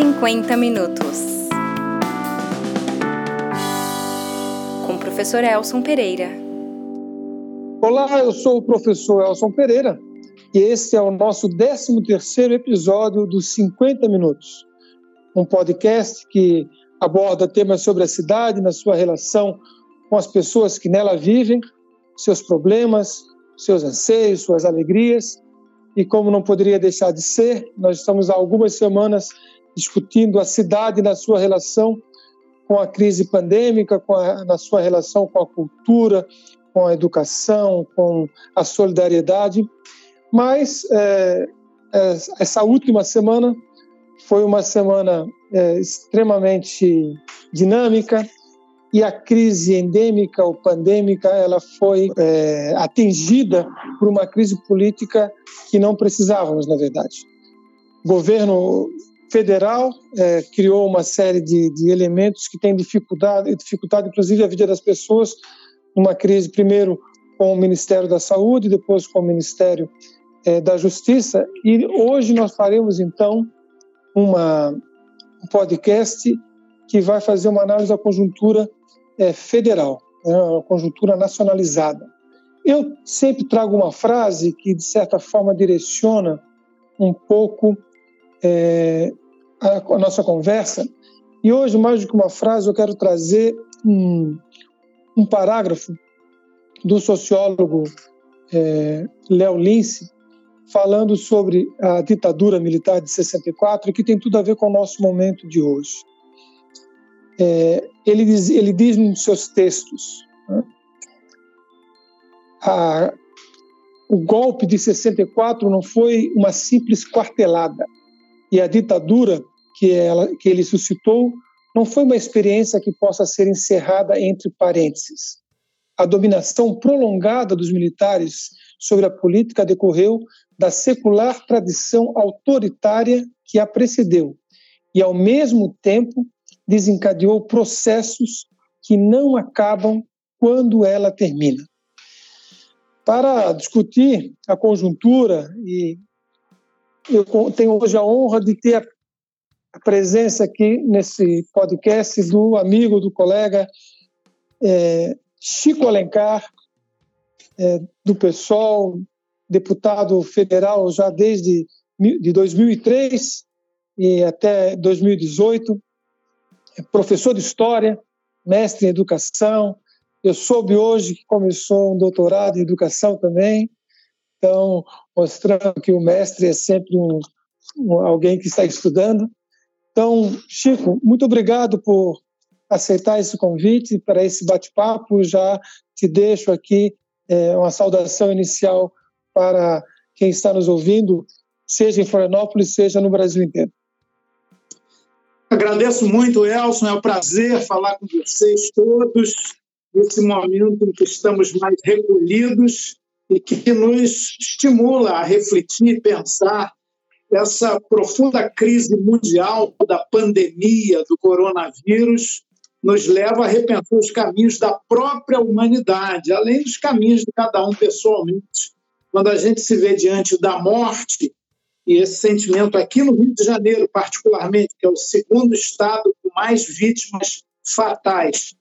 50 minutos. Com o professor Elson Pereira. Olá, eu sou o professor Elson Pereira e esse é o nosso 13º episódio dos 50 minutos. Um podcast que aborda temas sobre a cidade na sua relação com as pessoas que nela vivem, seus problemas, seus anseios, suas alegrias. E como não poderia deixar de ser, nós estamos há algumas semanas discutindo a cidade na sua relação com a crise pandêmica, com a, na sua relação com a cultura, com a educação, com a solidariedade. Mas é, é, essa última semana foi uma semana é, extremamente dinâmica e a crise endêmica ou pandêmica ela foi é, atingida por uma crise política que não precisávamos, na verdade. O governo federal é, criou uma série de, de elementos que têm dificuldade, dificultado inclusive a vida das pessoas numa crise primeiro com o Ministério da Saúde, depois com o Ministério é, da Justiça e hoje nós faremos então uma um podcast que vai fazer uma análise da conjuntura é, federal, né, conjuntura nacionalizada. Eu sempre trago uma frase que de certa forma direciona um pouco é, a, a, nossa conversa. E hoje, mais do que uma frase, eu quero trazer um, um parágrafo do sociólogo é, Léo Lince, falando sobre a ditadura militar de 64, que tem tudo a ver com o nosso momento de hoje. É, ele, diz, ele diz nos seus textos: né, a, o golpe de 64 não foi uma simples quartelada, e a ditadura que, ela, que ele suscitou não foi uma experiência que possa ser encerrada entre parênteses. A dominação prolongada dos militares sobre a política decorreu da secular tradição autoritária que a precedeu e, ao mesmo tempo, desencadeou processos que não acabam quando ela termina. Para discutir a conjuntura, e eu tenho hoje a honra de ter a presença aqui nesse podcast do amigo, do colega é, Chico Alencar, é, do PSOL, deputado federal já desde de 2003 e até 2018, é professor de história, mestre em educação. Eu soube hoje que começou um doutorado em educação também, então mostrando que o mestre é sempre um, um alguém que está estudando. Então, Chico, muito obrigado por aceitar esse convite para esse bate-papo. Já te deixo aqui é, uma saudação inicial para quem está nos ouvindo, seja em Florianópolis, seja no Brasil inteiro. Agradeço muito, Elson. É um prazer falar com vocês todos nesse momento em que estamos mais recolhidos e que nos estimula a refletir pensar essa profunda crise mundial da pandemia do coronavírus nos leva a repensar os caminhos da própria humanidade, além dos caminhos de cada um pessoalmente quando a gente se vê diante da morte, e esse sentimento aqui no Rio de Janeiro, particularmente, que é o segundo estado com mais vítimas fatais,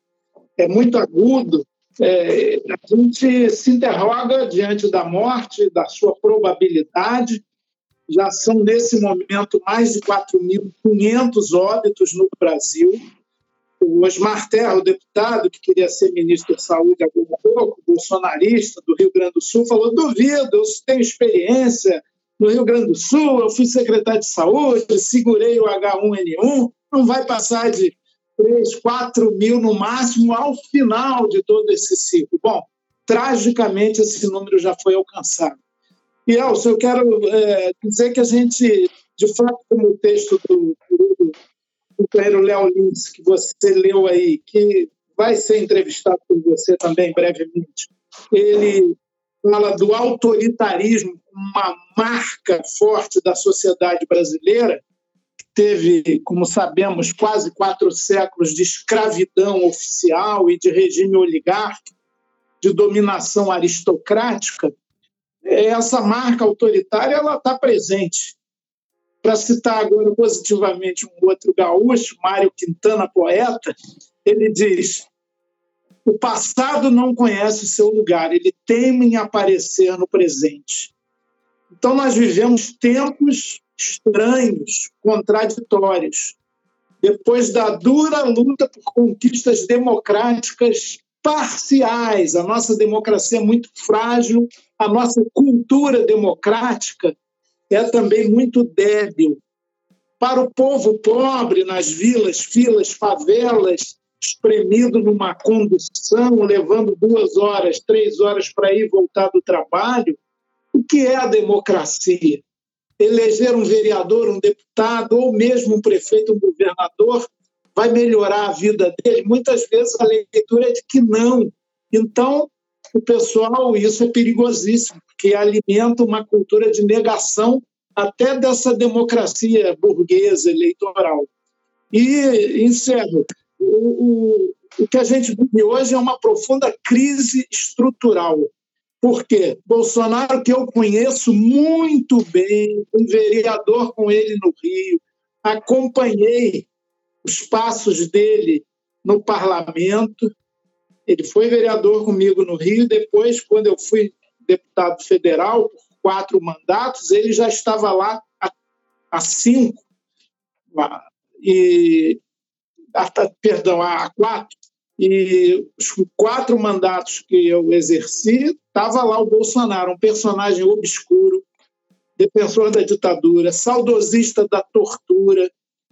é muito agudo, é, a gente se interroga diante da morte, da sua probabilidade. Já são, nesse momento, mais de 4.500 óbitos no Brasil o Osmar Terra, o deputado que queria ser ministro da Saúde há pouco, bolsonarista do Rio Grande do Sul, falou: duvido, eu tenho experiência no Rio Grande do Sul, eu fui secretário de saúde, segurei o H1N1, não vai passar de 3, 4 mil no máximo ao final de todo esse ciclo. Bom, tragicamente esse número já foi alcançado. E, Elcio, eu quero é, dizer que a gente, de fato, como o texto do, do companheiro Léo Lins, que você leu aí, que vai ser entrevistado por você também brevemente, ele fala do autoritarismo uma marca forte da sociedade brasileira, que teve, como sabemos, quase quatro séculos de escravidão oficial e de regime oligárquico, de dominação aristocrática, essa marca autoritária ela está presente Para citar agora positivamente um outro gaúcho, Mário Quintana, poeta, ele diz: o passado não conhece o seu lugar, ele teme em aparecer no presente. Então, nós vivemos tempos estranhos, contraditórios. Depois da dura luta por conquistas democráticas parciais, a nossa democracia é muito frágil, a nossa cultura democrática é também muito débil. Para o povo pobre nas vilas, filas, favelas, espremido numa condução, levando duas horas, três horas para ir voltar do trabalho, o que é a democracia? Eleger um vereador, um deputado, ou mesmo um prefeito, um governador, vai melhorar a vida dele? Muitas vezes a leitura é de que não. Então, o pessoal, isso é perigosíssimo, porque alimenta uma cultura de negação até dessa democracia burguesa eleitoral. E encerro. O, o, o que a gente vive hoje é uma profunda crise estrutural. Por quê? Bolsonaro, que eu conheço muito bem, um vereador com ele no Rio, acompanhei os passos dele no parlamento. Ele foi vereador comigo no Rio, depois, quando eu fui deputado federal por quatro mandatos, ele já estava lá há, cinco. E perdão, há quatro, e os quatro mandatos que eu exerci, estava lá o Bolsonaro, um personagem obscuro, defensor da ditadura, saudosista da tortura,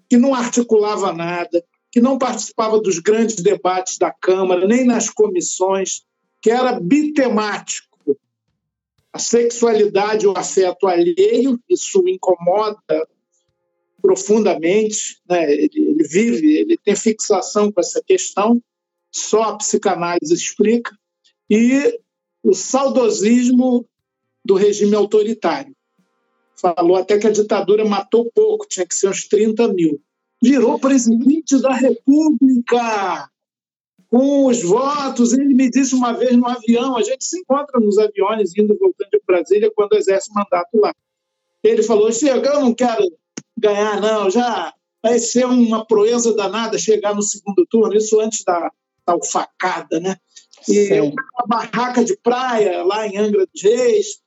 que não articulava nada, que não participava dos grandes debates da Câmara, nem nas comissões, que era bitemático. A sexualidade o afeto alheio, isso incomoda profundamente, né? ele vive, ele tem fixação com essa questão, só a psicanálise explica, e o saudosismo do regime autoritário. Falou até que a ditadura matou pouco, tinha que ser uns 30 mil. Virou presidente da República com os votos. Ele me disse uma vez no avião: a gente se encontra nos aviões indo e voltando de Brasília quando exerce mandato lá. Ele falou: Chega, eu não quero ganhar, não. Já vai ser uma proeza danada chegar no segundo turno, isso antes da tal facada, né? E uma barraca de praia lá em Angra dos Reis,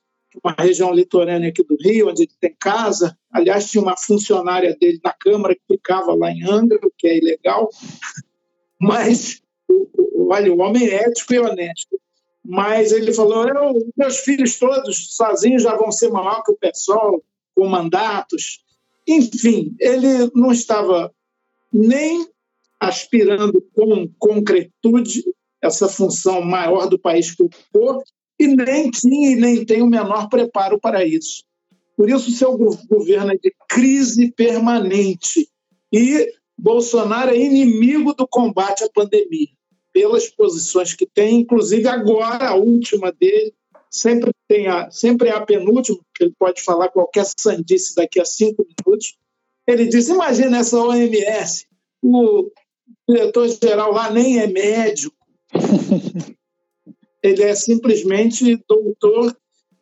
uma região litorânea aqui do Rio, onde ele tem casa. Aliás, tinha uma funcionária dele na Câmara que ficava lá em Angra, o que é ilegal. Mas, olha, o homem é ético e honesto. Mas ele falou: meus filhos todos sozinhos já vão ser maior que o pessoal, com mandatos. Enfim, ele não estava nem aspirando com concretude essa função maior do país que ocupou e nem tinha e nem tem o menor preparo para isso. Por isso, seu governo é de crise permanente e Bolsonaro é inimigo do combate à pandemia, pelas posições que tem, inclusive agora, a última dele, sempre, tem a, sempre é a penúltima, porque ele pode falar qualquer sandice daqui a cinco minutos. Ele diz: imagina essa OMS, o diretor-geral lá nem é médico, ele é simplesmente doutor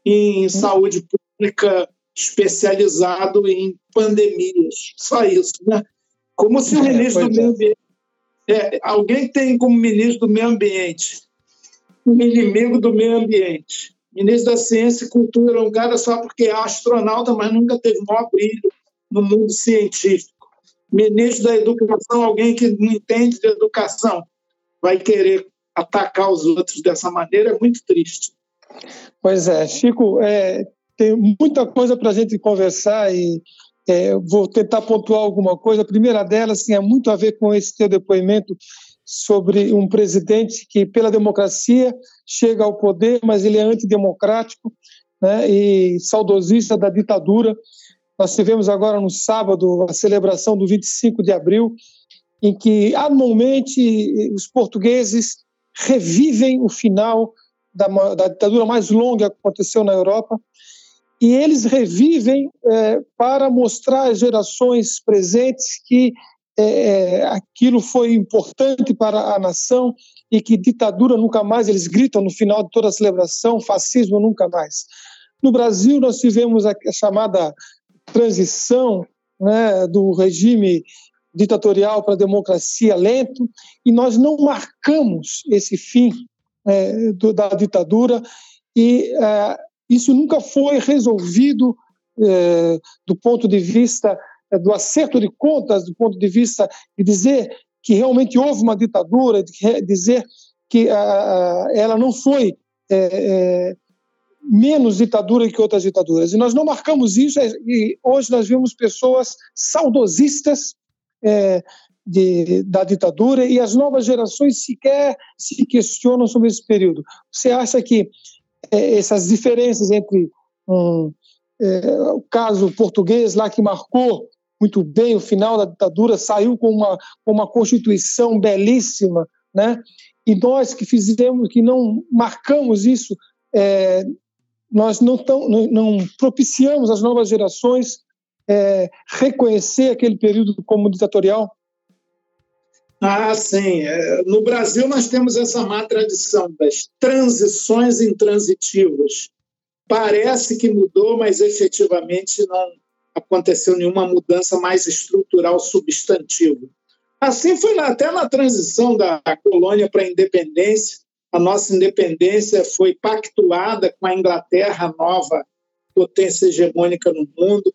em saúde pública especializado em pandemias, só isso, né? Como se o é, ministro do meio é. ambiente, é, alguém tem como ministro do meio ambiente um inimigo do meio ambiente. Ministro da Ciência e Cultura, um cara só porque é astronauta, mas nunca teve maior brilho no mundo científico. Ministro da Educação, alguém que não entende de educação, vai querer atacar os outros dessa maneira, é muito triste. Pois é, Chico, é, tem muita coisa para a gente conversar e é, vou tentar pontuar alguma coisa. A primeira delas tem assim, muito a ver com esse teu depoimento sobre um presidente que, pela democracia, chega ao poder, mas ele é antidemocrático né, e saudosista da ditadura. Nós tivemos agora no sábado a celebração do 25 de abril, em que anualmente os portugueses revivem o final da, da ditadura mais longa que aconteceu na Europa e eles revivem é, para mostrar às gerações presentes que é, é, aquilo foi importante para a nação e que ditadura nunca mais, eles gritam no final de toda a celebração, fascismo nunca mais. No Brasil, nós tivemos a chamada transição né, do regime ditatorial para a democracia lento, e nós não marcamos esse fim é, do, da ditadura, e é, isso nunca foi resolvido é, do ponto de vista é, do acerto de contas, do ponto de vista de dizer que realmente houve uma ditadura, de dizer que ela não foi é, é, menos ditadura que outras ditaduras. E nós não marcamos isso, e hoje nós vemos pessoas saudosistas é, de, da ditadura e as novas gerações sequer se questionam sobre esse período. Você acha que é, essas diferenças entre um, é, o caso português lá que marcou muito bem o final da ditadura, saiu com uma, com uma constituição belíssima, né? E nós que fizemos, que não marcamos isso, é, nós não, tão, não, não, propiciamos as novas gerações é, reconhecer aquele período como ditatorial? Ah, sim. É, no Brasil, nós temos essa má tradição das transições intransitivas. Parece que mudou, mas efetivamente não aconteceu nenhuma mudança mais estrutural substantiva. Assim foi até na transição da colônia para a independência. A nossa independência foi pactuada com a Inglaterra, nova potência hegemônica no mundo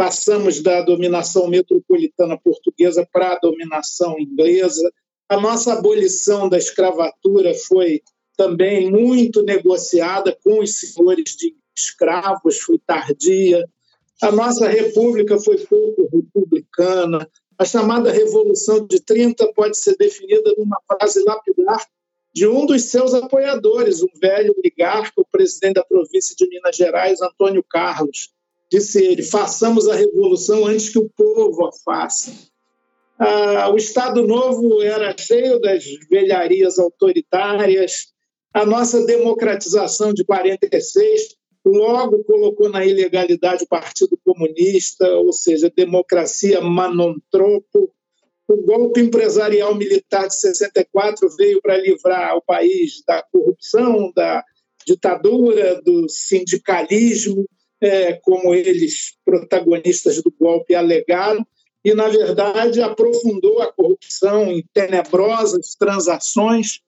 passamos da dominação metropolitana portuguesa para a dominação inglesa. A nossa abolição da escravatura foi também muito negociada com os senhores de escravos, foi tardia. A nossa república foi pouco republicana. A chamada Revolução de 30 pode ser definida numa frase lapidar de um dos seus apoiadores, um velho oligarca, o presidente da província de Minas Gerais, Antônio Carlos disse ele, façamos a revolução antes que o povo a faça. Ah, o Estado Novo era cheio das velharias autoritárias, a nossa democratização de 46 logo colocou na ilegalidade o Partido Comunista, ou seja, democracia manontropo. O golpe empresarial militar de 64 veio para livrar o país da corrupção, da ditadura, do sindicalismo é, como eles, protagonistas do golpe, alegaram, e, na verdade, aprofundou a corrupção em tenebrosas transações,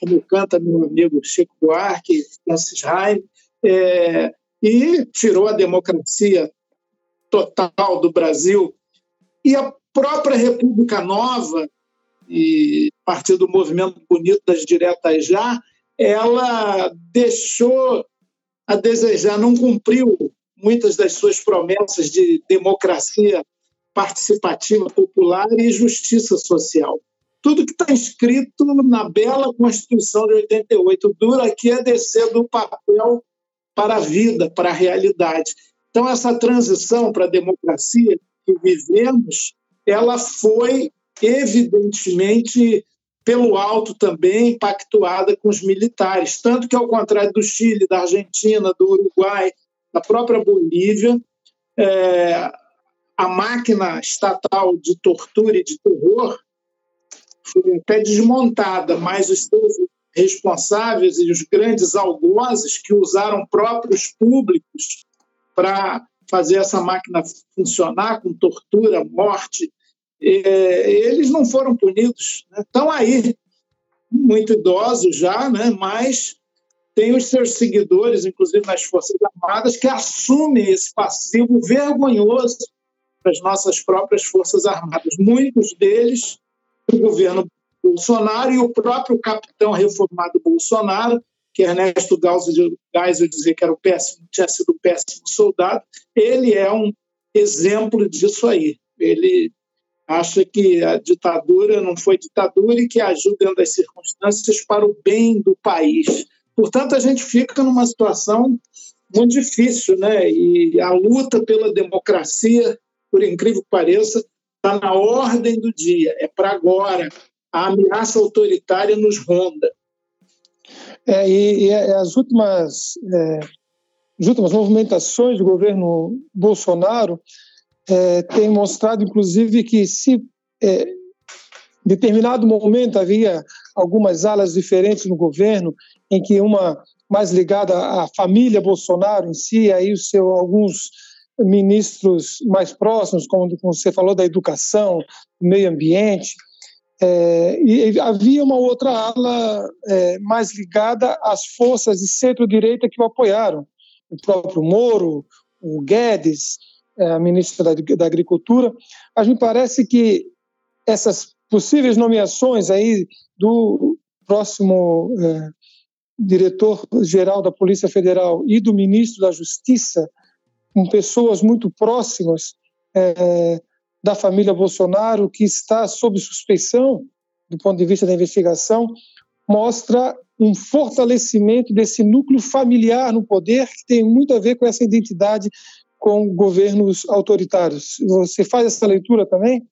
como canta meu amigo Chico Buarque, Francis Heim, é, e tirou a democracia total do Brasil. E a própria República Nova, e a partir do movimento bonito das diretas já, ela deixou a desejar, não cumpriu muitas das suas promessas de democracia participativa popular e justiça social. Tudo que está escrito na bela Constituição de 88. Dura aqui é descer do papel para a vida, para a realidade. Então, essa transição para a democracia que vivemos, ela foi evidentemente pelo alto também pactuada com os militares, tanto que ao contrário do Chile, da Argentina, do Uruguai, da própria Bolívia, é, a máquina estatal de tortura e de terror foi até desmontada, mas os seus responsáveis e os grandes algozes que usaram próprios públicos para fazer essa máquina funcionar com tortura, morte, é, eles não foram punidos. Né? Estão aí, muito idosos já, né? mas tem os seus seguidores, inclusive nas Forças Armadas, que assumem esse passivo vergonhoso das nossas próprias Forças Armadas. Muitos deles, o governo Bolsonaro e o próprio capitão reformado Bolsonaro, que Ernesto Geisel dizia que era o péssimo, tinha sido um péssimo soldado, ele é um exemplo disso aí. Ele acha que a ditadura não foi ditadura e que ajuda dentro das circunstâncias para o bem do país. Portanto, a gente fica numa situação muito difícil, né? E a luta pela democracia, por incrível que pareça, está na ordem do dia, é para agora. A ameaça autoritária nos ronda. É, e, e, as últimas é, as últimas movimentações do governo Bolsonaro é, têm mostrado, inclusive, que se é, em determinado momento havia algumas alas diferentes no governo em que uma mais ligada à família Bolsonaro em si, aí o seu alguns ministros mais próximos, como você falou, da educação, meio ambiente, é, e havia uma outra ala é, mais ligada às forças de centro-direita que o apoiaram, o próprio Moro, o Guedes, é, a ministra da, da Agricultura. Mas me parece que essas possíveis nomeações aí do próximo é, diretor-geral da Polícia Federal e do ministro da Justiça, com pessoas muito próximas, é, da família Bolsonaro, que está sob suspeição do ponto de vista da investigação, mostra um fortalecimento desse núcleo familiar no poder que tem muito a ver com essa identidade com governos autoritários. Você faz essa leitura também?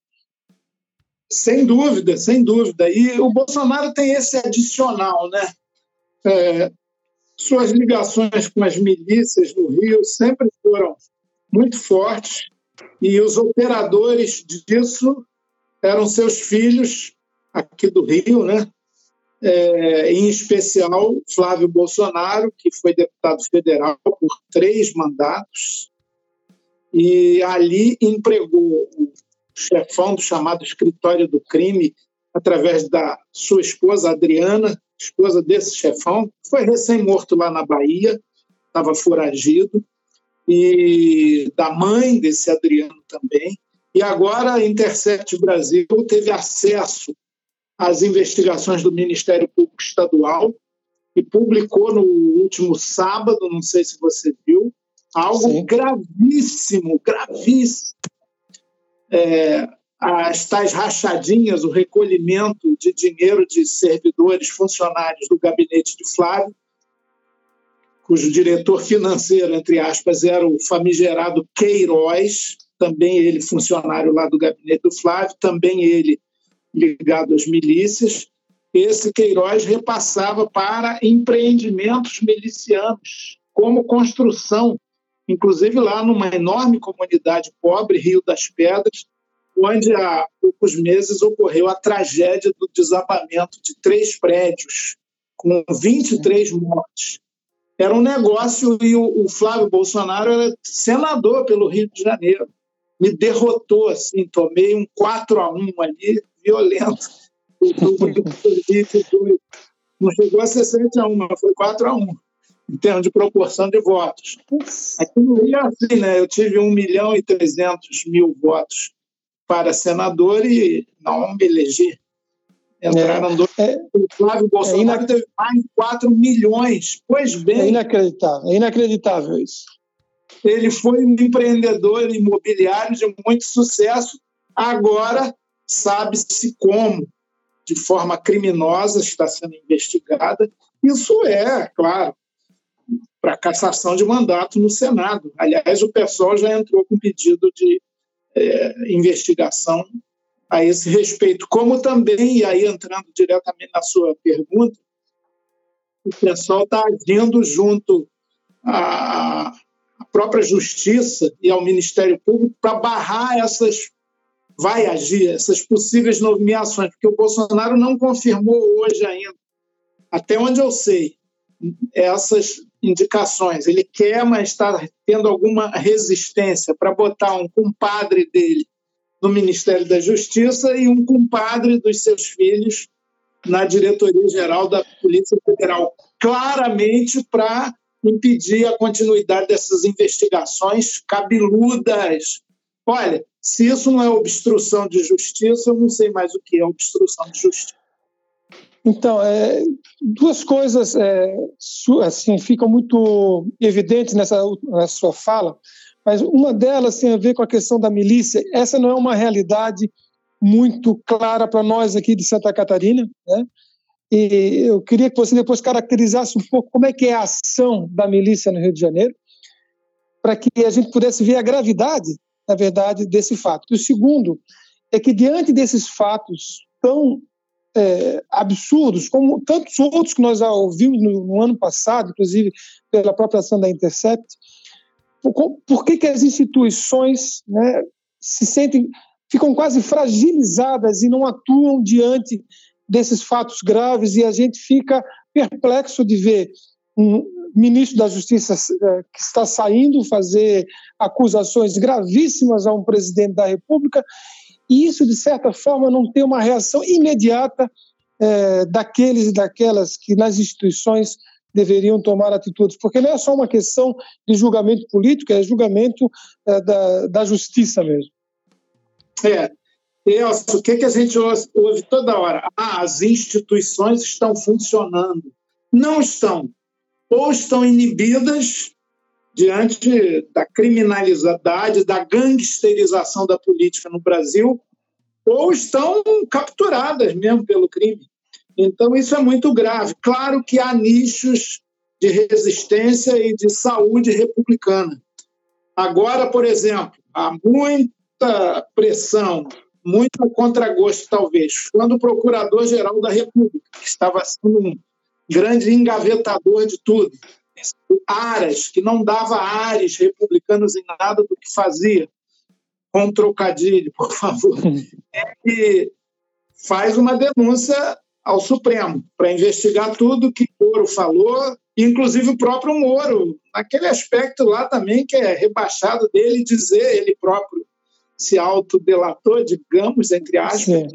Sem dúvida, sem dúvida. E o Bolsonaro tem esse adicional, né? É, suas ligações com as milícias no Rio sempre foram muito fortes e os operadores disso eram seus filhos aqui do Rio, né? É, em especial Flávio Bolsonaro, que foi deputado federal por três mandatos, e ali empregou o chefão do chamado escritório do crime, através da sua esposa Adriana, esposa desse chefão, foi recém-morto lá na Bahia, estava foragido, e da mãe desse Adriano também. E agora a Intercept Brasil teve acesso às investigações do Ministério Público Estadual e publicou no último sábado, não sei se você viu, algo Sim. gravíssimo, gravíssimo. É, as tais rachadinhas, o recolhimento de dinheiro de servidores, funcionários do gabinete de Flávio, cujo diretor financeiro, entre aspas, era o famigerado Queiroz, também ele funcionário lá do gabinete do Flávio, também ele ligado às milícias. Esse Queiroz repassava para empreendimentos milicianos, como construção, inclusive lá numa enorme comunidade pobre, Rio das Pedras, onde há poucos meses ocorreu a tragédia do desabamento de três prédios, com 23 mortes era um negócio e o, o, Flávio Bolsonaro era senador pelo Rio de Janeiro. Me derrotou, assim, tomei um 4 a 1 ali, violento. Não chegou a ser 7 a 1, mas foi 4 a 1 em termos de proporção de votos. Aqui no Rio, assim, né? Eu tive 1 milhão e 300 mil votos para senador e não me elegi. Entraram é, dois. É, o Flávio Bolsonaro é teve mais de 4 milhões. Pois bem. É inacreditável, é inacreditável isso. Ele foi um empreendedor imobiliário de muito sucesso. Agora sabe-se como, de forma criminosa, está sendo investigada. Isso é, claro, para cassação de mandato no Senado. Aliás, o pessoal já entrou com pedido de é, investigação a esse respeito, como também, e aí entrando diretamente na sua pergunta, o pessoal está agindo junto à, própria Justiça e ao Ministério Público para barrar essas, vai agir, essas possíveis nomeações, porque o Bolsonaro não confirmou hoje ainda, até onde eu sei, essas indicações. Ele quer, mas está tendo alguma resistência para botar um compadre dele no Ministério da Justiça e um compadre dos seus filhos na diretoria-geral da Polícia Federal, claramente para impedir a continuidade dessas investigações cabeludas. Olha, se isso não é obstrução de justiça, eu não sei mais o que é obstrução de justiça. Então, é, duas coisas é, assim ficam muito evidentes nessa, nessa sua fala mas uma delas tem a ver com a questão da milícia. Essa não é uma realidade muito clara para nós aqui de Santa Catarina, né? E eu queria que você depois caracterizasse um pouco como é que é a ação da milícia no Rio de Janeiro, para que a gente pudesse ver a gravidade, na verdade, desse fato. E o segundo é que diante desses fatos tão é, absurdos, como tantos outros que nós ouvimos no, no ano passado, inclusive pela própria ação da Intercept, por, por que, que as instituições né, se sentem, ficam quase fragilizadas e não atuam diante desses fatos graves? E a gente fica perplexo de ver um ministro da Justiça eh, que está saindo fazer acusações gravíssimas a um presidente da República, e isso, de certa forma, não tem uma reação imediata é, daqueles e daquelas que nas instituições deveriam tomar atitudes, porque não é só uma questão de julgamento político, é julgamento é, da, da justiça mesmo. É, Elcio, o que, que a gente ouve, toda hora? Ah, as instituições estão funcionando. Não estão. Ou estão inibidas diante da criminalidade, da gangsterização da política no Brasil, ou estão capturadas mesmo pelo crime. Então, isso é muito grave. Claro que há nichos de resistência e de saúde republicana. Agora, por exemplo, há muita pressão muito contragosto, talvez, quando o Procurador-Geral da República, que estava sendo um grande engavetador de tudo, Aras, que não dava ares republicanos em nada do que fazia, com um trocadilho, por favor, ele faz uma denúncia ao Supremo para investigar tudo que Moro falou, inclusive o próprio Moro, naquele aspecto lá também que é rebaixado dele dizer ele próprio se autodelatou, digamos, entre aspas, Sim.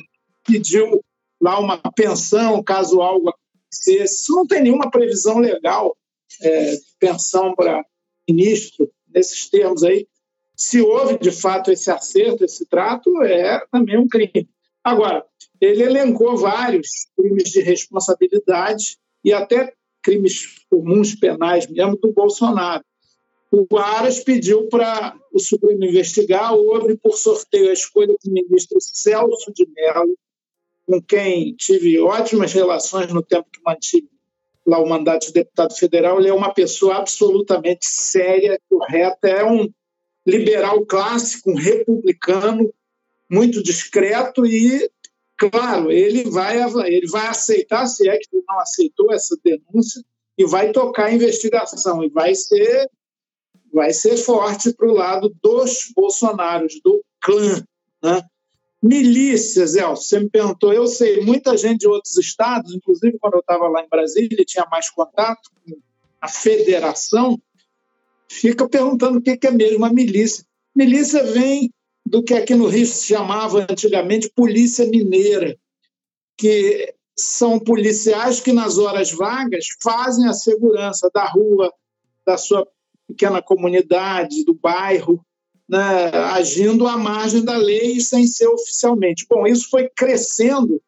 pediu lá uma pensão caso algo acontecesse. Isso não tem nenhuma previsão legal, é, pensão para ministro, nesses termos aí. Se houve, de fato, esse acerto, esse trato, é também um crime. Agora, ele elencou vários crimes de responsabilidade e até crimes comuns penais mesmo do Bolsonaro. O Aras pediu para o Supremo investigar, houve por sorteio a escolha do ministro Celso de Mello, com quem tive ótimas relações no tempo que mantive lá o mandato de deputado federal. Ele é uma pessoa absolutamente séria, correta, é um liberal clássico, um republicano, muito discreto e, claro, ele vai, ele vai aceitar, se é que ele não aceitou essa denúncia, e vai tocar a investigação, e vai ser vai ser forte para o lado dos Bolsonaros, do clã. Né? Milícias, Elcio, você me perguntou, eu sei, muita gente de outros estados, inclusive quando eu estava lá em Brasília, tinha mais contato com a federação, fica perguntando o que é mesmo a milícia. Milícia vem do que aqui no Rio se chamava antigamente polícia mineira, que são policiais que nas horas vagas fazem a segurança da rua, da sua pequena comunidade, do bairro, né, agindo à margem da lei sem ser oficialmente. Bom, isso foi crescendo,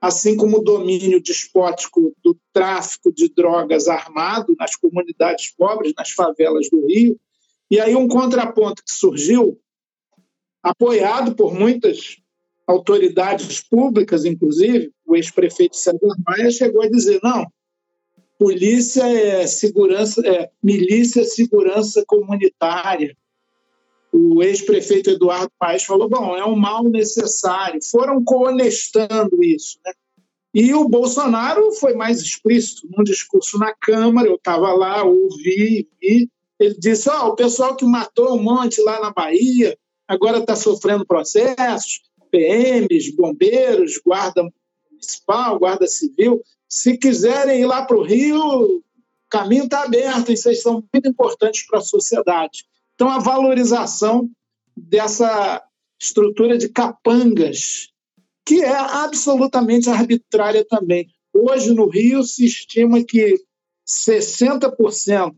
assim como o domínio despótico do tráfico de drogas armado nas comunidades pobres, nas favelas do Rio. E aí um contraponto que surgiu, apoiado por muitas autoridades públicas, inclusive, o ex-prefeito César Maia chegou a dizer: não, polícia é segurança, é, milícia é segurança comunitária. O ex-prefeito Eduardo Paes falou: bom, é um mal necessário. Foram coonestando isso. Né? E o Bolsonaro foi mais explícito num discurso na Câmara. Eu estava lá, ouvi, vi. Ele disse: oh, o pessoal que matou um monte lá na Bahia agora está sofrendo processos, PMs, bombeiros, guarda municipal, guarda civil se quiserem ir lá para o Rio, o caminho está aberto e vocês são muito importantes para a sociedade. Então, a valorização dessa estrutura de capangas, que é absolutamente arbitrária também. Hoje, no Rio, se estima que 60%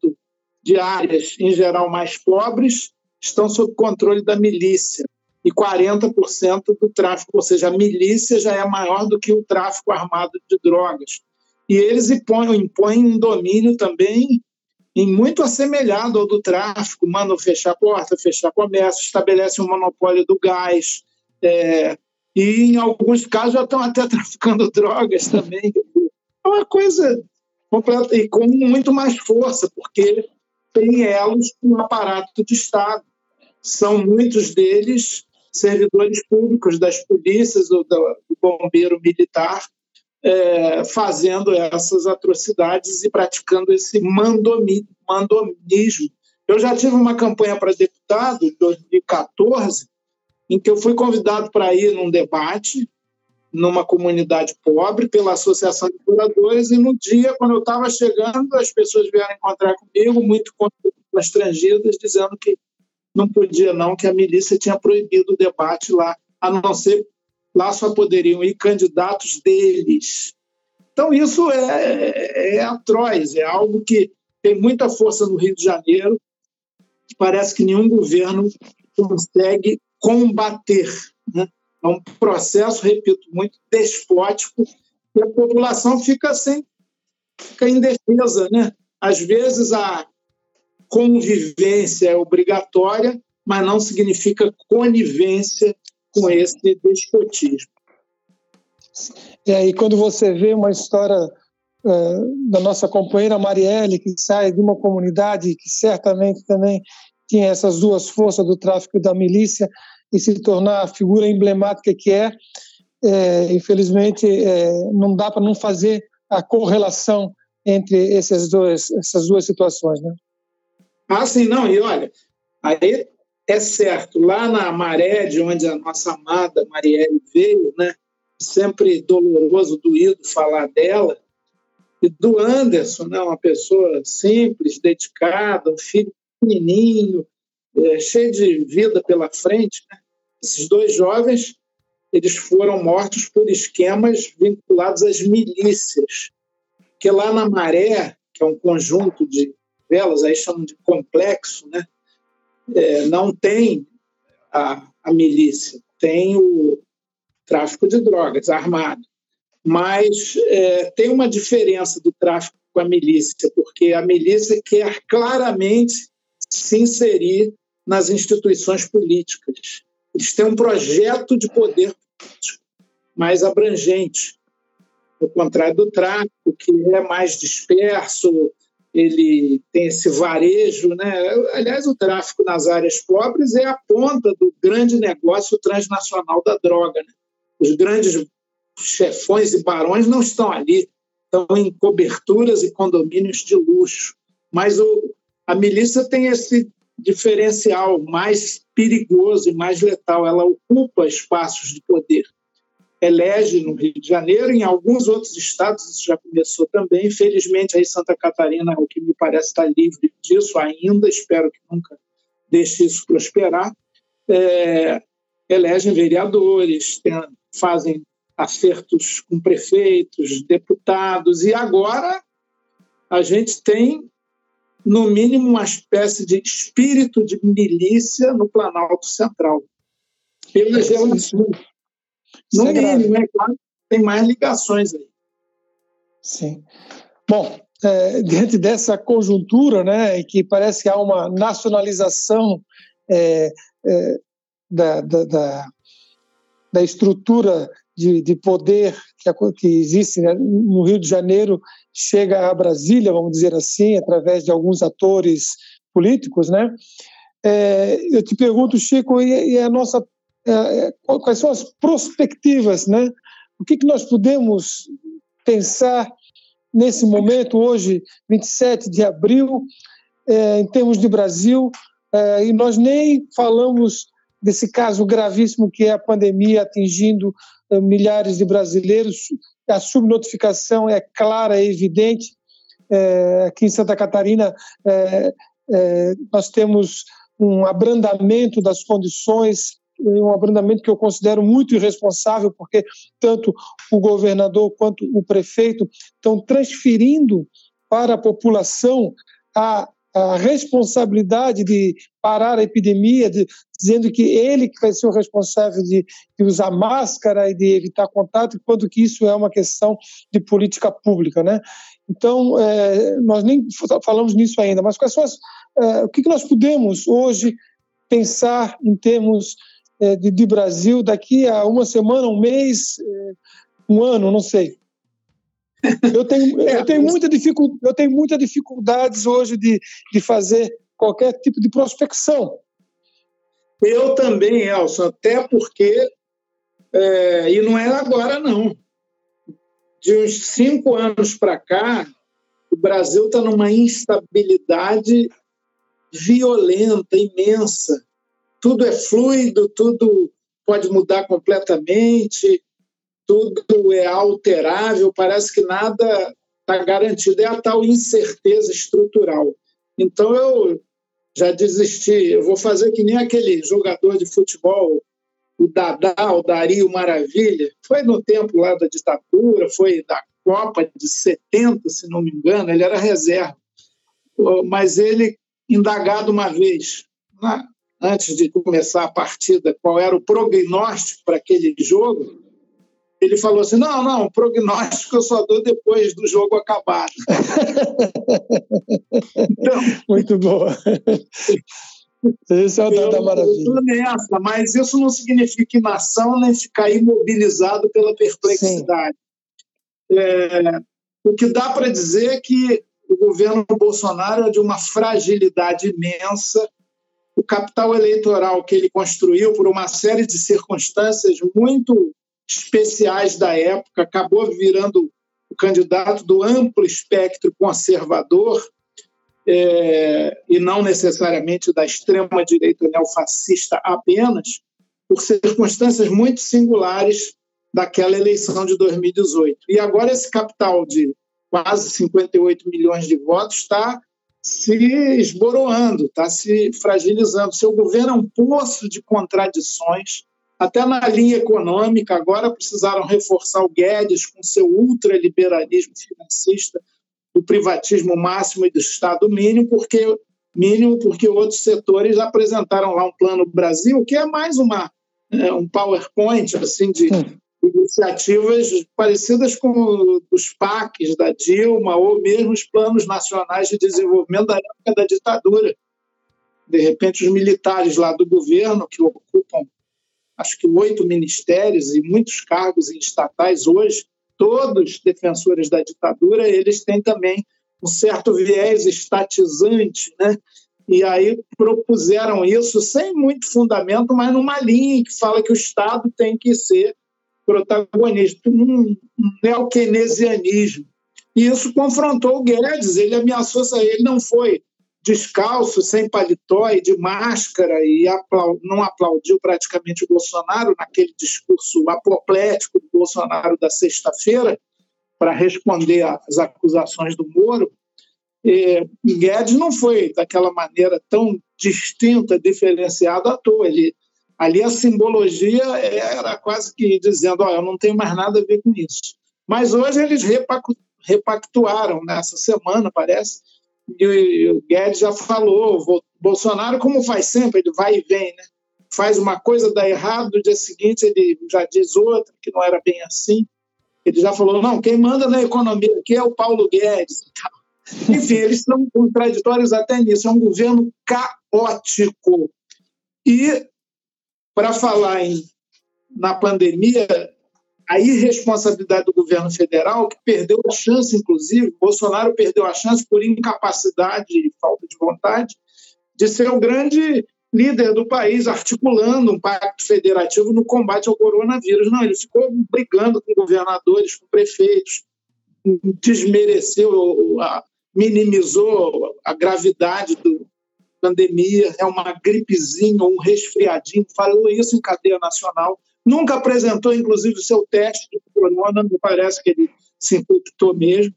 de áreas, em geral mais pobres, estão sob controle da milícia e 40% do tráfico, ou seja, a milícia já é maior do que o tráfico armado de drogas. E eles impõem, impõem um domínio também muito assemelhado ao do tráfico, mandam fechar porta, fechar comércio, estabelecem um monopólio do gás, é, e em alguns casos já estão até traficando drogas também. É uma coisa completa e com muito mais força, porque tem elos com o aparato de Estado. São muitos deles servidores públicos das polícias ou do, bombeiro militar é, fazendo essas atrocidades e praticando esse mandomi, mandomismo. Eu já tive uma campanha para deputado em 2014, em que eu fui convidado para ir num debate numa comunidade pobre pela Associação de Moradores, e no dia, quando eu estava chegando, as pessoas vieram encontrar comigo, muito constrangidas, dizendo que não podia não, que a milícia tinha proibido o debate lá, a não ser lá só poderiam ir candidatos deles. Então isso é, é, é atroz, é algo que tem muita força no Rio de Janeiro, parece que nenhum governo consegue combater. Né? É um processo, repito, muito despótico e a população fica sem, fica indefesa, né? Às vezes a convivência é obrigatória, mas não significa conivência com esse despotismo. E aí, quando você vê uma história é, da nossa companheira Marielle, que sai de uma comunidade que certamente também tinha essas duas forças do tráfico e da milícia, e se tornar a figura emblemática que é, é infelizmente, é, não dá para não fazer a correlação entre essas duas, essas duas situações. Né? Ah, sim, não, e olha, aí é certo, lá na Maré, de onde a nossa amada Marielle veio, né, sempre doloroso, doído falar dela, e do Anderson, né, uma pessoa simples, dedicada, um filho pequenininho, é, cheio de vida pela frente. Né? Esses dois jovens eles foram mortos por esquemas vinculados às milícias, que lá na Maré, que é um conjunto de velas, aí chamam de complexo, né? É, não tem a, a milícia, tem o tráfico de drogas armado. Mas é, tem uma diferença do tráfico com a milícia, porque a milícia quer claramente se inserir nas instituições políticas. Eles têm um projeto de poder político mais abrangente, ao contrário do tráfico, que é mais disperso, ele tem esse varejo. Né? Aliás, o tráfico nas áreas pobres é a ponta do grande negócio transnacional da droga. Né? Os grandes chefões e barões não estão ali, estão em coberturas e condomínios de luxo. Mas o, a milícia tem esse diferencial mais perigoso e mais letal. Ela ocupa espaços de poder. Elege no Rio de Janeiro, em alguns outros estados isso já começou também. Infelizmente, aí Santa Catarina, o que me parece, está livre disso ainda. Espero que nunca deixe isso prosperar. É, elegem vereadores, tem, fazem acertos com prefeitos, deputados, e agora a gente tem no mínimo, uma espécie de espírito de milícia no Planalto Central, pelas relações. No é mínimo, é claro, tem mais ligações aí. Sim. Bom, é, diante dessa conjuntura, né, que parece que há uma nacionalização é, é, da, da, da, da, estrutura de, de poder que, que existe né, no Rio de Janeiro chega a Brasília, vamos dizer assim, através de alguns atores políticos, né? É, eu te pergunto, Chico, e, e a nossa, quais são as perspectivas, né? O que, que nós podemos pensar nesse momento, hoje, 27 de abril, é, em termos de Brasil, é, e nós nem falamos desse caso gravíssimo que é a pandemia atingindo é, milhares de brasileiros, a subnotificação é clara, é evidente. É, aqui em Santa Catarina, é, é, nós temos um abrandamento das condições, um abrandamento que eu considero muito irresponsável, porque tanto o governador quanto o prefeito estão transferindo para a população a a responsabilidade de parar a epidemia, de, dizendo que ele que vai ser o responsável de, de, usar máscara e de evitar contato, quando que isso é uma questão de política pública, né? Então, é, nós nem falamos nisso ainda, mas quais são as, é, o que, que nós podemos hoje pensar em termos é, de, de, Brasil daqui a uma semana, um mês, é, um ano, não sei. Eu tenho, eu tenho, muita, dificuldade, eu tenho muita dificuldades hoje de, de fazer qualquer tipo de prospecção. Eu também, Elson, até porque, é, e não é agora não, de uns cinco anos para cá, o Brasil está numa instabilidade violenta, imensa. Tudo é fluido, tudo pode mudar completamente tudo é alterável, parece que nada está garantido. É a tal incerteza estrutural. Então, eu já desisti. Eu vou fazer que nem aquele jogador de futebol, o Dadá, o Dario Maravilha. Foi no tempo lá da ditadura, foi da Copa de 70, se não me engano, ele era reserva. Mas ele, indagado uma vez, antes de começar a partida, qual era o prognóstico para aquele jogo, ele falou assim: não, não, prognóstico eu só dou depois do jogo acabar. então, Muito boa. Esse é o eu, da maravilha. Nessa, mas isso não significa inação nem ficar imobilizado pela perplexidade. É, o que dá para dizer é que o governo Bolsonaro é de uma fragilidade imensa. O capital eleitoral que ele construiu por uma série de circunstâncias muito especiais da época, acabou virando o candidato do amplo espectro conservador é, e não necessariamente da extrema-direita neofascista apenas, por circunstâncias muito singulares daquela eleição de 2018. E agora esse capital de quase 58 milhões de votos está se esboroando, está se fragilizando. Seu governo é um poço de contradições, até na linha econômica, agora precisaram reforçar o Guedes com seu ultraliberalismo financista, do privatismo máximo e do Estado mínimo, porque mínimo porque outros setores apresentaram lá um plano Brasil, que é mais uma é, um PowerPoint assim de. Iniciativas parecidas com os PACs da Dilma ou mesmo os planos nacionais de desenvolvimento da época da ditadura. De repente, os militares lá do governo, que ocupam acho que oito ministérios e muitos cargos estatais hoje, todos defensores da ditadura, eles têm também um certo viés estatizante, né? E aí propuseram isso sem muito fundamento, mas numa linha que fala que o Estado tem que ser protagonista, um, neo-keynesianismo. E isso confrontou o Guedes, ele ameaçou sair, ele não foi descalço, sem paletó e de máscara, e não aplaudiu praticamente o Bolsonaro naquele discurso apoplético do Bolsonaro da sexta-feira, para responder às acusações do Moro. E Guedes não foi daquela maneira tão distinta, diferenciada à toa. Ele, ali a simbologia era quase que dizendo: oh, eu não tenho mais nada a ver com isso. Mas hoje eles repactuaram nessa semana, parece, e o Guedes já falou, Bolsonaro, como faz sempre, ele vai e vem, né? faz uma coisa, dá errado, no dia seguinte ele já diz outra, que não era bem assim. Ele já falou, não, quem manda na economia aqui é o Paulo Guedes. Enfim, eles são contraditórios até nisso, é um governo caótico. E, para falar em, na pandemia, a irresponsabilidade do governo federal, que perdeu a chance, inclusive, Bolsonaro perdeu a chance por incapacidade e falta de vontade de ser o grande líder do país, articulando um pacto federativo no combate ao coronavírus. Não, ele ficou brigando com governadores, com prefeitos, desmereceu, minimizou a gravidade da pandemia, é uma gripezinha, um resfriadinho, falou isso em cadeia nacional Nunca apresentou, inclusive, o seu teste de corona, me parece que ele se infectou mesmo,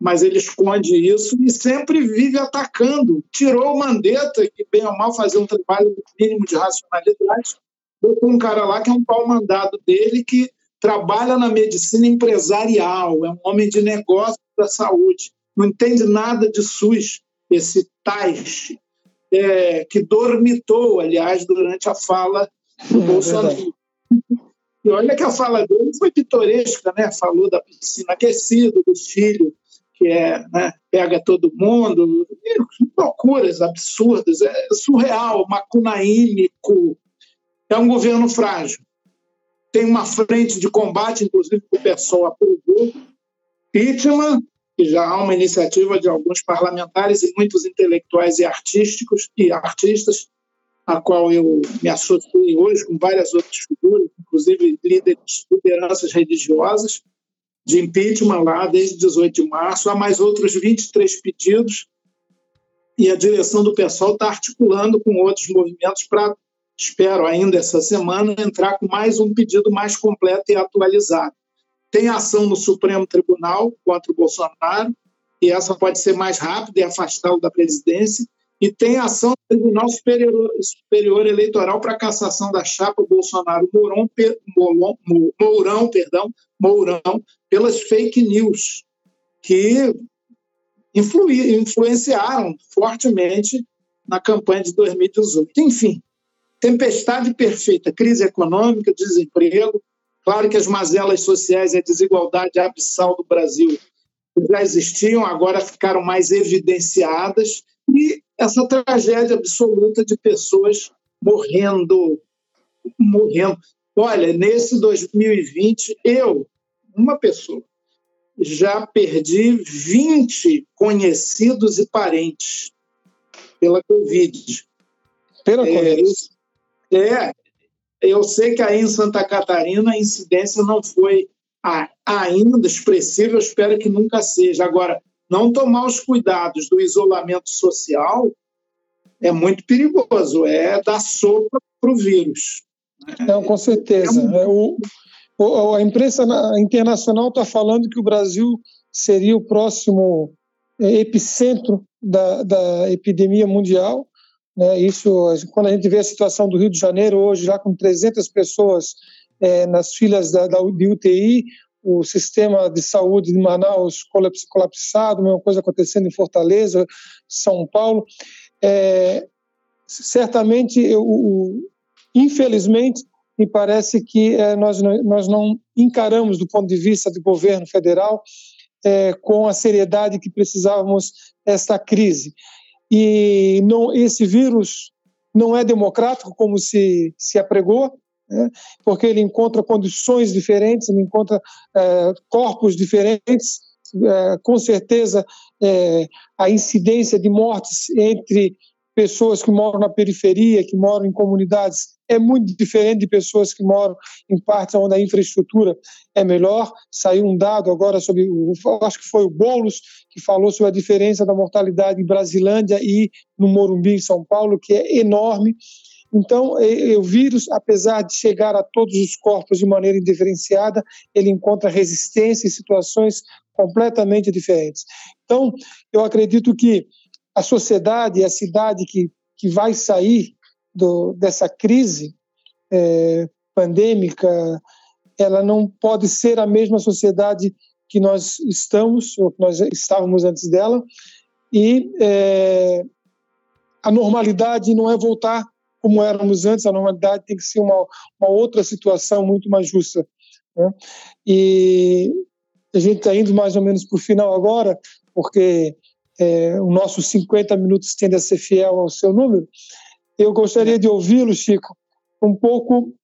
mas ele esconde isso e sempre vive atacando. Tirou o Mandetta, que bem ou mal fazia um trabalho mínimo de racionalidade, botou um cara lá que é um pau mandado dele, que trabalha na medicina empresarial, é um homem de negócio da saúde, não entende nada de SUS, esse Taish, é, que dormitou, aliás, durante a fala do é Bolsonaro. E olha que a fala dele foi pitoresca, né? Falou da piscina aquecida, do filho que é, né, pega todo mundo, loucuras absurdas, é surreal, macunaímico. É um governo frágil. Tem uma frente de combate, inclusive, que o pessoal aprovou. Impeachment, que já há uma iniciativa de alguns parlamentares e muitos intelectuais e artísticos e artistas a qual eu me associei hoje com várias outras figuras, inclusive líderes, lideranças religiosas, de impeachment lá desde 18 de março. Há mais outros 23 pedidos e a direção do pessoal está articulando com outros movimentos para, espero ainda essa semana, entrar com mais um pedido mais completo e atualizado. Tem ação no Supremo Tribunal contra o Bolsonaro, e essa pode ser mais rápida e afastá-lo da presidência, e tem ação no Tribunal Superior, Superior Eleitoral para cassação da chapa Bolsonaro Mourão, Mourão, Mourão, perdão, Mourão, pelas fake news que influenciaram fortemente na campanha de 2018. Enfim, tempestade perfeita, crise econômica, desemprego, claro que as mazelas sociais e a desigualdade abissal do Brasil já existiam, agora ficaram mais evidenciadas, e essa tragédia absoluta de pessoas morrendo, morrendo. Olha, nesse 2020, eu, uma pessoa, já perdi 20 conhecidos e parentes pela Covid. Pela é, Covid? É, eu sei que aí em Santa Catarina a incidência não foi ainda expressiva, eu espero que nunca seja. Agora, não tomar os cuidados do isolamento social é muito perigoso, é dar sopa para o vírus. Não, com certeza. É um... o, a imprensa internacional está falando que o Brasil seria o próximo é, epicentro da, da epidemia mundial. Né? Isso, quando a gente vê a situação do Rio de Janeiro hoje, já com 300 pessoas é, nas filas da, da, de UTI, o sistema de saúde de Manaus colapsado, mesma coisa acontecendo em Fortaleza, São Paulo. É, certamente, eu, infelizmente, me parece que é, nós, nós não encaramos, do ponto de vista do governo federal, é, com a seriedade que precisávamos esta crise. E não, esse vírus não é democrático, como se, se apregou, né? porque ele encontra condições diferentes, ele encontra é, corpos diferentes. É, com certeza, é, a incidência de mortes entre pessoas que moram na periferia, que moram em comunidades, é muito diferente de pessoas que moram em partes onde a infraestrutura é melhor. Saiu um dado agora sobre, acho que foi o Boulos, que falou sobre a diferença da mortalidade em Brasilândia e no Morumbi, em São Paulo, que é enorme. Então, o vírus, apesar de chegar a todos os corpos de maneira indiferenciada, ele encontra resistência em situações completamente diferentes. Então, eu acredito que a sociedade a cidade que, que vai sair do, dessa crise é, pandêmica, ela não pode ser a mesma sociedade que nós estamos, ou que nós estávamos antes dela, e é, a normalidade não é voltar como éramos antes, a normalidade tem que ser uma, uma outra situação muito mais justa. Né? E a gente está indo mais ou menos para o final agora, porque é, o nosso 50 minutos tende a ser fiel ao seu número. Eu gostaria de ouvi-lo, Chico, um pouco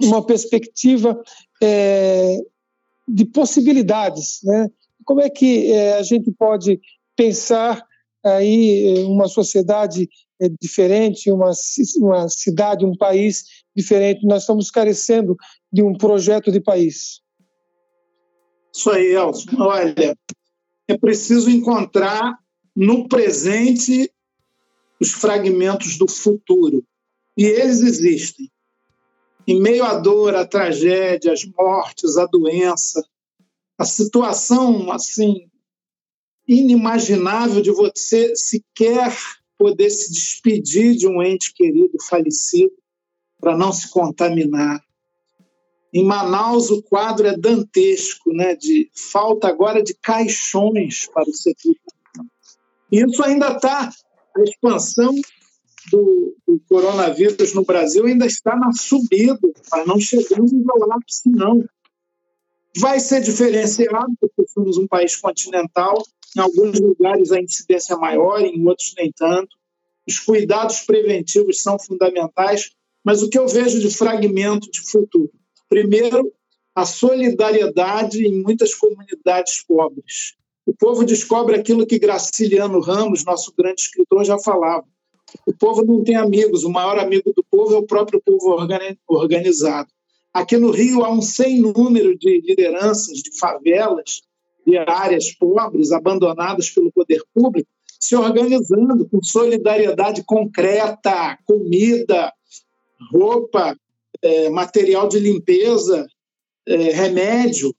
uma perspectiva é, de possibilidades, né? Como é que é, a gente pode pensar aí uma sociedade é diferente, uma, uma cidade, um país diferente. Nós estamos carecendo de um projeto de país. Isso aí, Elson. Olha, é preciso encontrar no presente os fragmentos do futuro. E eles existem. Em meio à dor, à tragédia, às mortes, à doença, a situação assim inimaginável de você sequer poder se despedir de um ente querido falecido para não se contaminar. Em Manaus o quadro é dantesco, né? De falta agora de caixões para o setor. E isso ainda está a expansão do, do, coronavírus no Brasil ainda está na subida, mas não chegamos ao ápice não. Vai ser diferenciado porque somos um país continental em alguns lugares a incidência é maior, em outros nem tanto. Os cuidados preventivos são fundamentais, mas o que eu vejo de fragmento de futuro? Primeiro, a solidariedade em muitas comunidades pobres. O povo descobre aquilo que Graciliano Ramos, nosso grande escritor, já falava. O povo não tem amigos, o maior amigo do povo é o próprio povo organizado. Aqui no Rio há um sem número de lideranças, de favelas, de áreas pobres, abandonadas pelo poder público, se organizando com solidariedade concreta, comida, roupa, é, material de limpeza, é, remédio.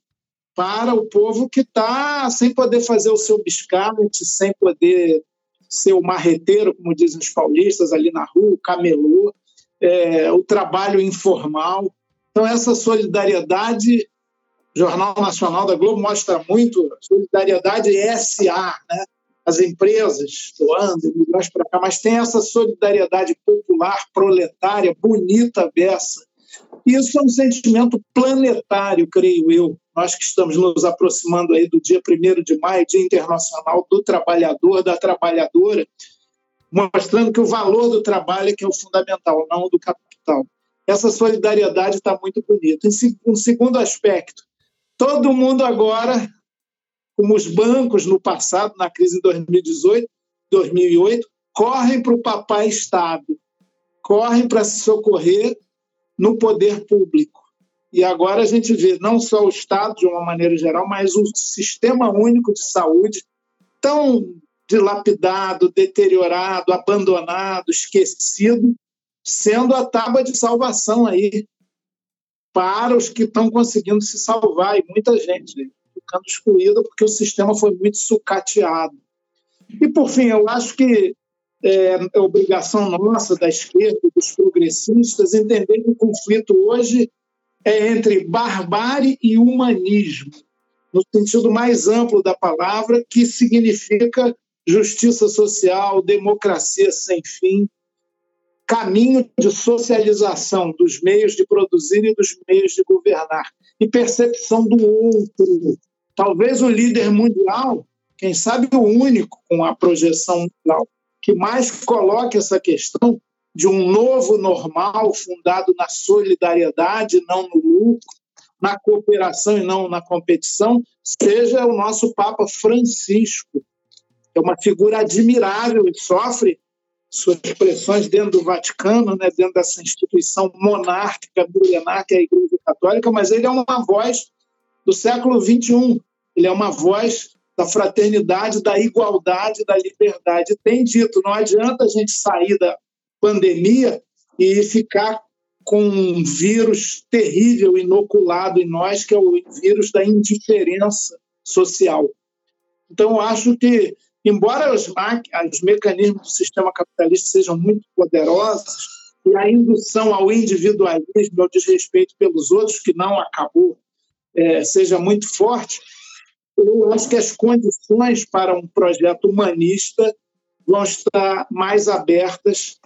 para o povo que está sem poder fazer o seu biscate, sem poder ser o marreteiro, como dizem os paulistas, ali na rua, o camelô, é, o trabalho informal. Então, essa solidariedade, o Jornal Nacional da Globo mostra muito, solidariedade SA, né? as empresas doando milhões para cá, mas tem essa solidariedade popular, proletária, bonita, beça. Isso é um sentimento planetário, creio eu. Nós que estamos nos aproximando aí do dia 1 de maio, Dia Internacional do Trabalhador, da Trabalhadora, mostrando que o valor do trabalho é que é o fundamental, não do capital. Essa solidariedade está muito bonita. Um segundo aspecto, todo mundo agora como os bancos no passado, na crise de 2018, 2008, correm para o papai Estado, correm para se socorrer no poder público. E agora a gente vê não só o Estado, de uma maneira geral, mas o sistema único de saúde tão dilapidado, deteriorado, abandonado, esquecido, sendo a tábua de salvação aí para os que estão conseguindo se salvar, e muita gente ficando excluída porque o sistema foi muito sucateado. E, por fim, eu acho que é, é obrigação nossa, da esquerda, dos progressistas, entender que o conflito hoje é entre barbárie e humanismo, no sentido mais amplo da palavra, que significa justiça social, democracia sem fim, caminho de socialização dos meios de produzir e dos meios de governar, e percepção do outro, talvez o líder mundial, quem sabe o único com a projeção mundial, que mais coloque essa questão de um novo normal fundado na solidariedade, não no lucro, na cooperação e não na competição, seja o nosso Papa Francisco. É uma figura admirável e sofre suas expressões dentro do Vaticano, né, dentro dessa instituição monárquica, milenar que é a Igreja Católica, mas ele é uma voz do século XXI, ele é uma voz da fraternidade, da igualdade, da liberdade. Tem dito, não adianta a gente sair da pandemia e ficar com um vírus terrível inoculado em nós, que é o vírus da indiferença social. Então, acho que, embora os, os mecanismos do sistema capitalista sejam muito poderosos, e a indução ao individualismo, ao desrespeito pelos outros, que não acabou, é, seja muito forte, eu acho que as condições para um projeto humanista vão estar mais abertas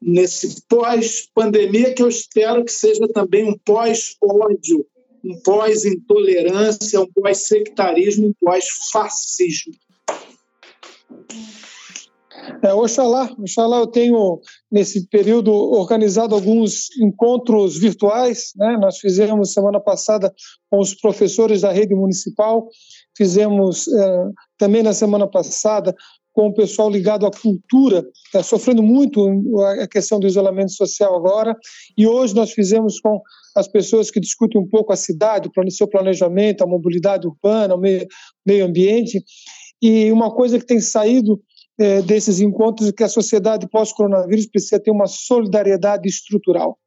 nesse pós-pandemia, que eu espero que seja também um pós-ódio, um pós-intolerância, um pós-sectarismo, um pós-fascismo. É, oxalá, oxalá eu tenho, nesse período, organizado alguns encontros virtuais. Né? Nós fizemos semana passada com os professores da rede municipal, fizemos é, também na semana passada com o pessoal ligado à cultura, está sofrendo muito a questão do isolamento social agora, e hoje nós fizemos com as pessoas que discutem um pouco a cidade, o seu planejamento, a mobilidade urbana, o meio, meio ambiente, e uma coisa que tem saído é, desses encontros que a sociedade pós-coronavírus precisa ter uma solidariedade estrutural.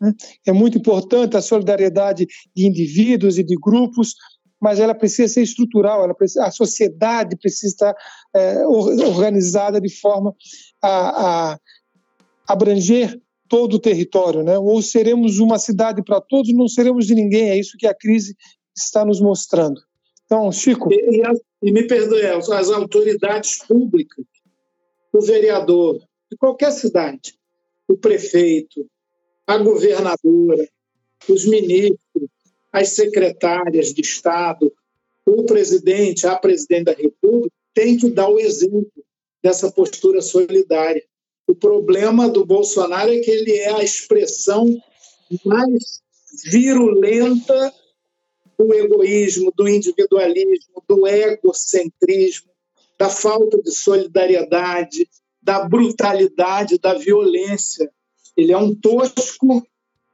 Né? É muito importante a solidariedade de indivíduos e de grupos, mas ela precisa ser estrutural, ela precisa, a sociedade precisa estar é, organizada de forma a, a abranger todo o território, né? Ou seremos uma cidade para todos, não seremos de ninguém. É isso que a crise está nos mostrando. Então, Chico. E, e, e me perdoe, as autoridades públicas, o vereador de qualquer cidade, o prefeito, a governadora, os ministros, as secretárias de Estado, o presidente, a presidente da República, tem que dar o exemplo dessa postura solidária. O problema do Bolsonaro é que ele é a expressão mais virulenta do egoísmo, do individualismo, do egocentrismo, da falta de solidariedade, da brutalidade, da violência. Ele é um tosco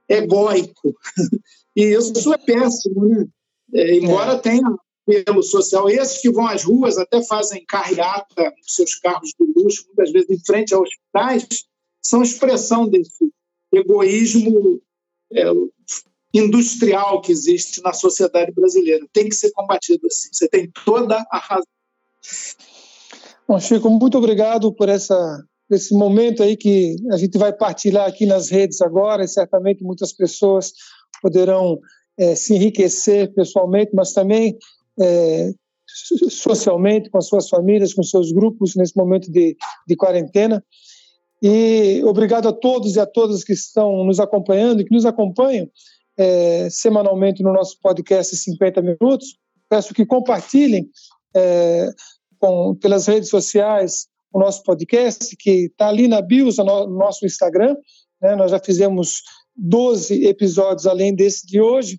egóico. E isso é péssimo, né? É, embora é. tenha pelo social, esses que vão às ruas até fazem carreata nos seus carros de luxo, muitas vezes em frente a hospitais, são expressão desse egoísmo é, industrial que existe na sociedade brasileira. Tem que ser combatido assim. Você tem toda a razão. Bom, Chico, muito obrigado por essa, esse momento aí que a gente vai partilhar aqui nas redes agora, e certamente muitas pessoas poderão é, se enriquecer pessoalmente, mas também é, socialmente, com as suas famílias, com seus grupos nesse momento de, de quarentena. E obrigado a todos e a todas que estão nos acompanhando e que nos acompanham é, semanalmente no nosso podcast 50 Minutos. Peço que compartilhem é, com, pelas redes sociais o nosso podcast, que está ali na bio, no nosso Instagram. Né? Nós já fizemos 12 episódios além desse de hoje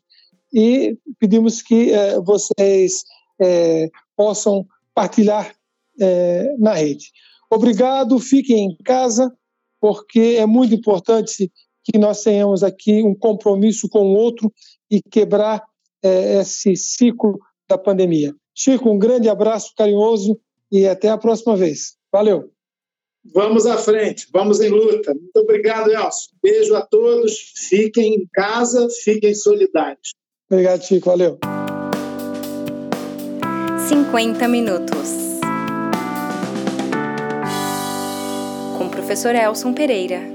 e pedimos que é, vocês é, possam partilhar é, na rede. Obrigado, fiquem em casa, porque é muito importante que nós tenhamos aqui um compromisso com o outro e quebrar é, esse ciclo da pandemia. Chico, um grande abraço carinhoso e até a próxima vez. Valeu. Vamos à frente, vamos em luta. Muito obrigado, Elcio. Beijo a todos. Fiquem em casa, fiquem solidários. Obrigado, Chico. Valeu. 50 minutos. Com o professor Elson Pereira.